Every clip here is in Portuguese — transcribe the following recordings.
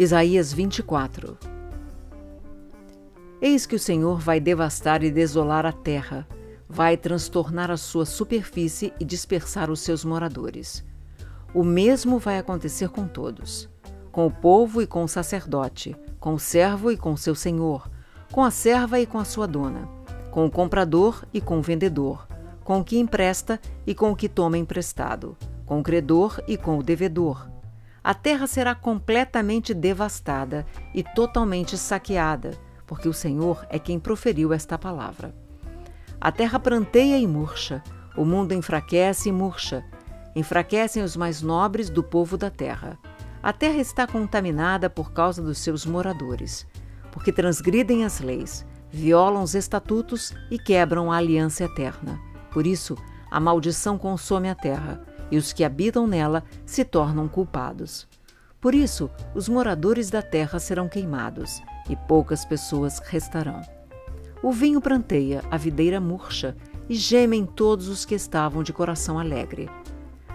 Isaías 24 Eis que o Senhor vai devastar e desolar a terra, vai transtornar a sua superfície e dispersar os seus moradores. O mesmo vai acontecer com todos: com o povo e com o sacerdote, com o servo e com seu senhor, com a serva e com a sua dona, com o comprador e com o vendedor, com o que empresta e com o que toma emprestado, com o credor e com o devedor a terra será completamente devastada e totalmente saqueada, porque o Senhor é quem proferiu esta palavra. A terra pranteia e murcha, o mundo enfraquece e murcha, enfraquecem os mais nobres do povo da terra. A terra está contaminada por causa dos seus moradores, porque transgridem as leis, violam os estatutos e quebram a aliança eterna. Por isso, a maldição consome a terra e os que habitam nela se tornam culpados. Por isso, os moradores da terra serão queimados, e poucas pessoas restarão. O vinho pranteia, a videira murcha, e gemem todos os que estavam de coração alegre.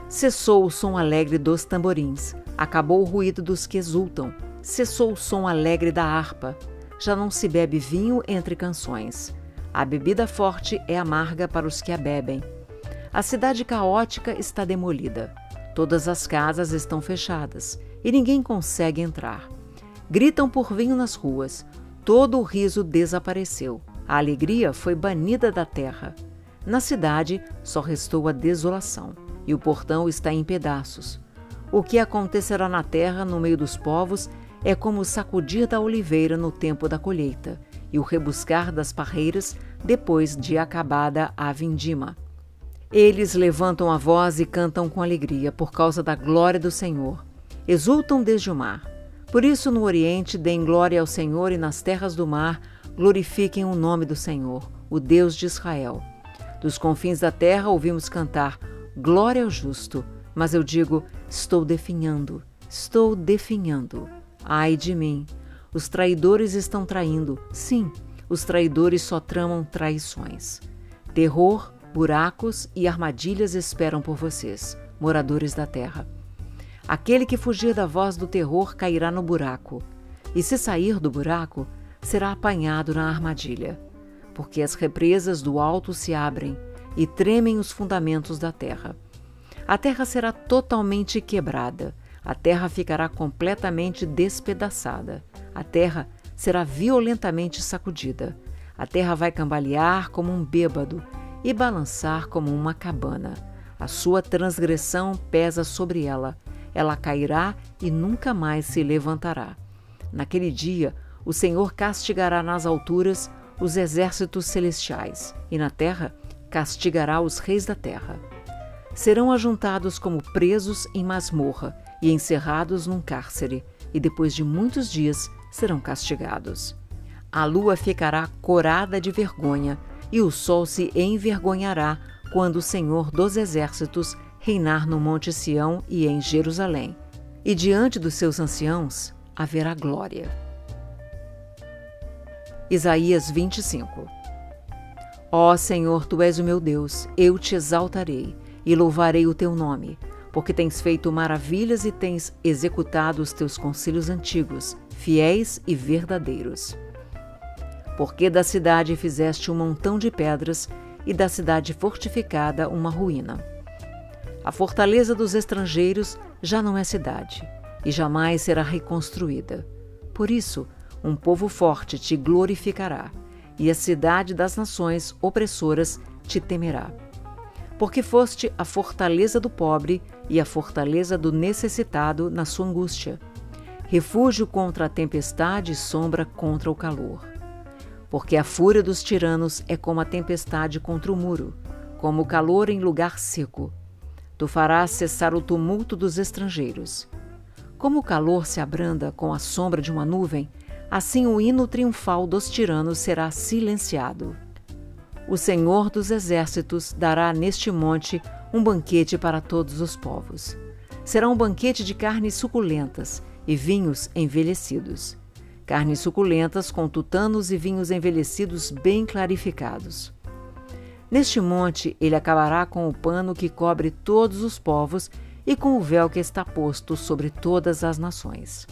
Cessou o som alegre dos tamborins, acabou o ruído dos que exultam, cessou o som alegre da harpa. Já não se bebe vinho entre canções. A bebida forte é amarga para os que a bebem a cidade caótica está demolida. Todas as casas estão fechadas e ninguém consegue entrar. Gritam por vinho nas ruas. Todo o riso desapareceu. A alegria foi banida da terra. Na cidade só restou a desolação e o portão está em pedaços. O que acontecerá na terra no meio dos povos é como o sacudir da oliveira no tempo da colheita e o rebuscar das parreiras depois de acabada a vindima. Eles levantam a voz e cantam com alegria por causa da glória do Senhor. Exultam desde o mar. Por isso, no Oriente, deem glória ao Senhor e nas terras do mar, glorifiquem o nome do Senhor, o Deus de Israel. Dos confins da terra ouvimos cantar glória ao justo, mas eu digo, estou definhando, estou definhando. Ai de mim! Os traidores estão traindo, sim, os traidores só tramam traições. Terror, Buracos e armadilhas esperam por vocês, moradores da terra. Aquele que fugir da voz do terror cairá no buraco, e se sair do buraco, será apanhado na armadilha, porque as represas do alto se abrem e tremem os fundamentos da terra. A terra será totalmente quebrada, a terra ficará completamente despedaçada, a terra será violentamente sacudida, a terra vai cambalear como um bêbado e balançar como uma cabana. A sua transgressão pesa sobre ela. Ela cairá e nunca mais se levantará. Naquele dia, o Senhor castigará nas alturas os exércitos celestiais, e na terra castigará os reis da terra. Serão ajuntados como presos em masmorra e encerrados num cárcere, e depois de muitos dias serão castigados. A lua ficará corada de vergonha e o sol se envergonhará quando o Senhor dos Exércitos reinar no Monte Sião e em Jerusalém. E diante dos seus anciãos haverá glória. Isaías 25 Ó Senhor, tu és o meu Deus, eu te exaltarei e louvarei o teu nome, porque tens feito maravilhas e tens executado os teus conselhos antigos, fiéis e verdadeiros porque da cidade fizeste um montão de pedras e da cidade fortificada uma ruína. A fortaleza dos estrangeiros já não é cidade e jamais será reconstruída. Por isso, um povo forte te glorificará e a cidade das nações opressoras te temerá. Porque foste a fortaleza do pobre e a fortaleza do necessitado na sua angústia, refúgio contra a tempestade e sombra contra o calor porque a fúria dos tiranos é como a tempestade contra o muro, como o calor em lugar seco. Tu farás cessar o tumulto dos estrangeiros. Como o calor se abranda com a sombra de uma nuvem, assim o hino triunfal dos tiranos será silenciado. O Senhor dos Exércitos dará neste monte um banquete para todos os povos. Será um banquete de carnes suculentas e vinhos envelhecidos carnes suculentas com tutanos e vinhos envelhecidos bem clarificados. Neste monte ele acabará com o pano que cobre todos os povos e com o véu que está posto sobre todas as nações.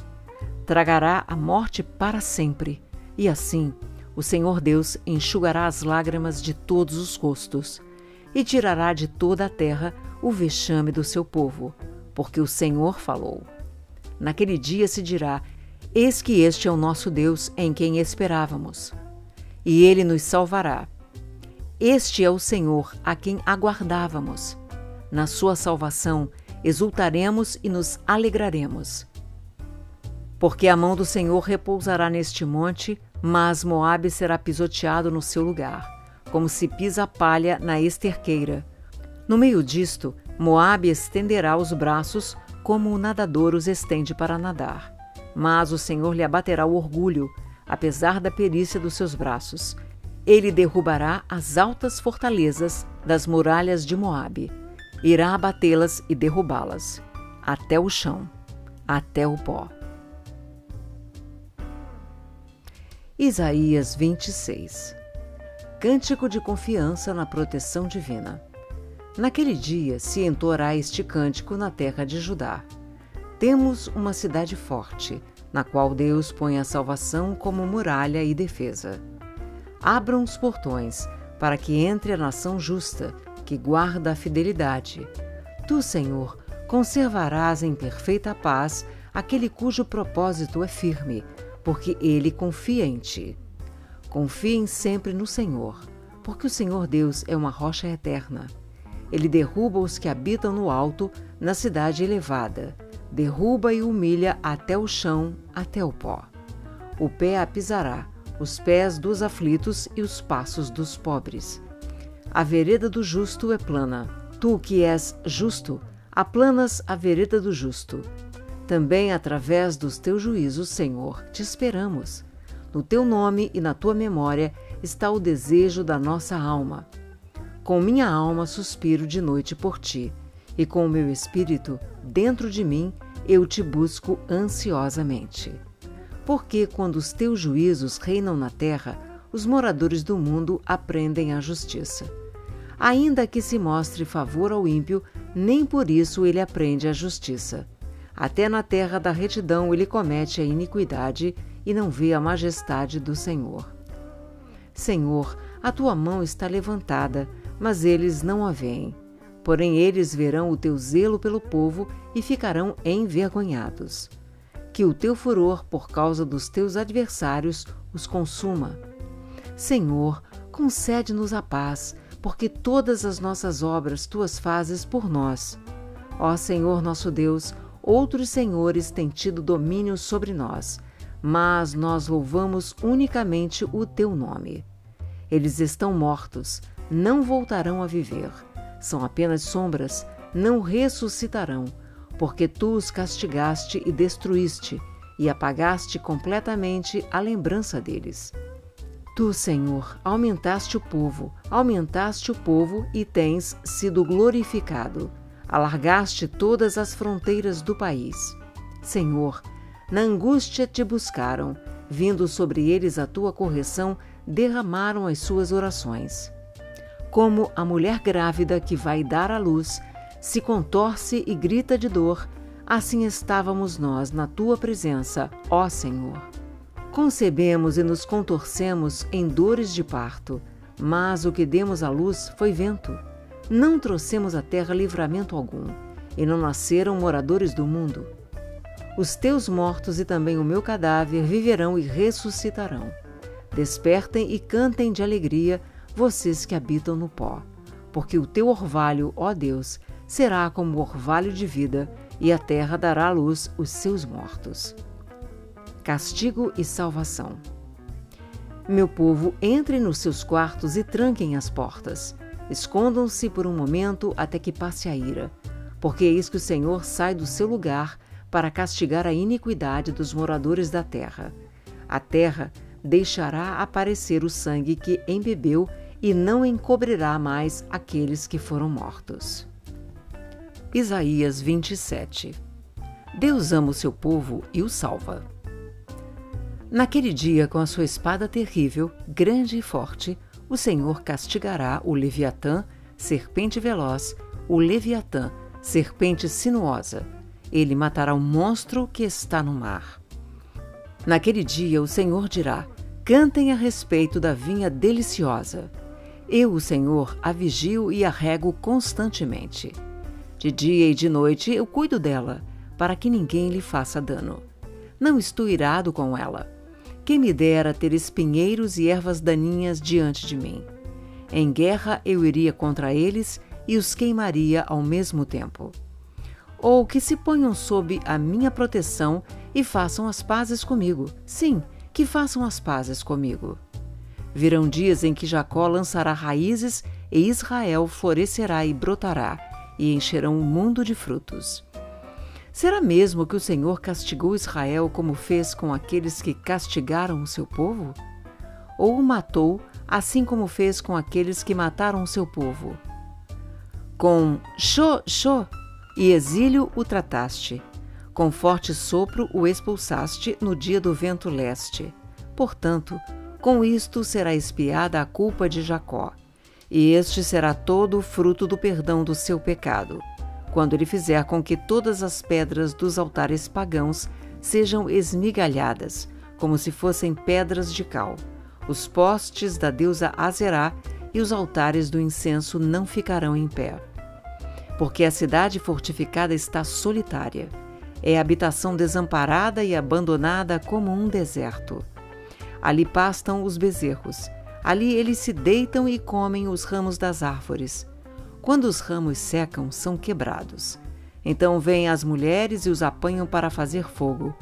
tragará a morte para sempre, e assim o Senhor Deus enxugará as lágrimas de todos os rostos e tirará de toda a terra o vexame do seu povo, porque o Senhor falou. Naquele dia se dirá: Eis que este é o nosso Deus em quem esperávamos, e ele nos salvará. Este é o Senhor a quem aguardávamos. Na sua salvação exultaremos e nos alegraremos. Porque a mão do Senhor repousará neste monte, mas Moabe será pisoteado no seu lugar, como se pisa palha na esterqueira. No meio disto, Moabe estenderá os braços como o nadador os estende para nadar. Mas o Senhor lhe abaterá o orgulho, apesar da perícia dos seus braços. Ele derrubará as altas fortalezas das muralhas de Moabe. Irá abatê-las e derrubá-las, até o chão, até o pó. Isaías 26 Cântico de confiança na proteção divina. Naquele dia se entoará este cântico na terra de Judá. Temos uma cidade forte, na qual Deus põe a salvação como muralha e defesa. Abram os portões, para que entre a nação justa, que guarda a fidelidade. Tu, Senhor, conservarás em perfeita paz aquele cujo propósito é firme, porque ele confia em ti. Confiem sempre no Senhor, porque o Senhor Deus é uma rocha eterna. Ele derruba os que habitam no alto, na cidade elevada. Derruba e humilha até o chão, até o pó. O pé a pisará, os pés dos aflitos e os passos dos pobres. A vereda do justo é plana. Tu que és justo, aplanas a vereda do justo. Também através dos teus juízos, Senhor, te esperamos. No teu nome e na tua memória está o desejo da nossa alma. Com minha alma suspiro de noite por ti, e com o meu espírito dentro de mim eu te busco ansiosamente. Porque quando os teus juízos reinam na terra, os moradores do mundo aprendem a justiça. Ainda que se mostre favor ao ímpio, nem por isso ele aprende a justiça. Até na terra da retidão ele comete a iniquidade e não vê a majestade do Senhor. Senhor, a tua mão está levantada, mas eles não a veem. Porém, eles verão o teu zelo pelo povo e ficarão envergonhados. Que o teu furor, por causa dos teus adversários, os consuma. Senhor, concede-nos a paz, porque todas as nossas obras tu as fazes por nós. Ó Senhor nosso Deus, outros senhores têm tido domínio sobre nós, mas nós louvamos unicamente o teu nome. Eles estão mortos, não voltarão a viver. São apenas sombras, não ressuscitarão, porque tu os castigaste e destruíste, e apagaste completamente a lembrança deles. Tu, Senhor, aumentaste o povo, aumentaste o povo e tens sido glorificado alargaste todas as fronteiras do país. Senhor, na angústia te buscaram, vindo sobre eles a tua correção, derramaram as suas orações. Como a mulher grávida que vai dar à luz, se contorce e grita de dor, assim estávamos nós na tua presença, ó Senhor. Concebemos e nos contorcemos em dores de parto, mas o que demos à luz foi vento não trouxemos à terra livramento algum, e não nasceram moradores do mundo. Os teus mortos e também o meu cadáver viverão e ressuscitarão. Despertem e cantem de alegria, vocês que habitam no pó, porque o teu orvalho, ó Deus, será como orvalho de vida, e a terra dará à luz os seus mortos. Castigo e salvação. Meu povo, entre nos seus quartos e tranquem as portas Escondam-se por um momento até que passe a ira, porque eis que o Senhor sai do seu lugar para castigar a iniquidade dos moradores da terra. A terra deixará aparecer o sangue que embebeu e não encobrirá mais aqueles que foram mortos. Isaías 27 Deus ama o seu povo e o salva. Naquele dia, com a sua espada terrível, grande e forte, o Senhor castigará o Leviatã, serpente veloz, o Leviatã, serpente sinuosa. Ele matará o monstro que está no mar. Naquele dia o Senhor dirá: Cantem a respeito da vinha deliciosa. Eu, o Senhor, a vigio e a rego constantemente. De dia e de noite eu cuido dela, para que ninguém lhe faça dano. Não estou irado com ela. Quem me dera ter espinheiros e ervas daninhas diante de mim. Em guerra eu iria contra eles e os queimaria ao mesmo tempo. Ou que se ponham sob a minha proteção e façam as pazes comigo. Sim, que façam as pazes comigo. Virão dias em que Jacó lançará raízes e Israel florescerá e brotará, e encherão o mundo de frutos. Será mesmo que o Senhor castigou Israel como fez com aqueles que castigaram o seu povo? Ou o matou, assim como fez com aqueles que mataram o seu povo? Com xô, xô e exílio o trataste, com forte sopro o expulsaste no dia do vento leste. Portanto, com isto será espiada a culpa de Jacó, e este será todo o fruto do perdão do seu pecado, quando ele fizer com que todas as pedras dos altares pagãos sejam esmigalhadas, como se fossem pedras de cal. Os postes da deusa Azerá e os altares do incenso não ficarão em pé. Porque a cidade fortificada está solitária é habitação desamparada e abandonada como um deserto. Ali pastam os bezerros. Ali eles se deitam e comem os ramos das árvores. Quando os ramos secam, são quebrados. Então vêm as mulheres e os apanham para fazer fogo,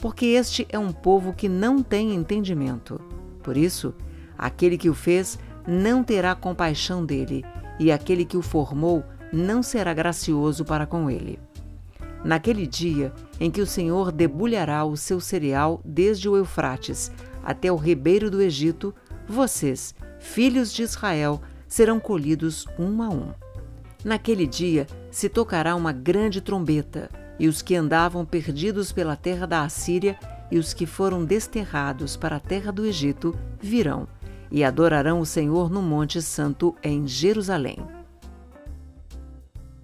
porque este é um povo que não tem entendimento. Por isso, aquele que o fez não terá compaixão dele, e aquele que o formou não será gracioso para com ele naquele dia em que o Senhor debulhará o seu cereal desde o Eufrates até o ribeiro do Egito, vocês, filhos de Israel, serão colhidos um a um. Naquele dia se tocará uma grande trombeta, e os que andavam perdidos pela terra da Assíria e os que foram desterrados para a terra do Egito virão e adorarão o Senhor no Monte Santo em Jerusalém.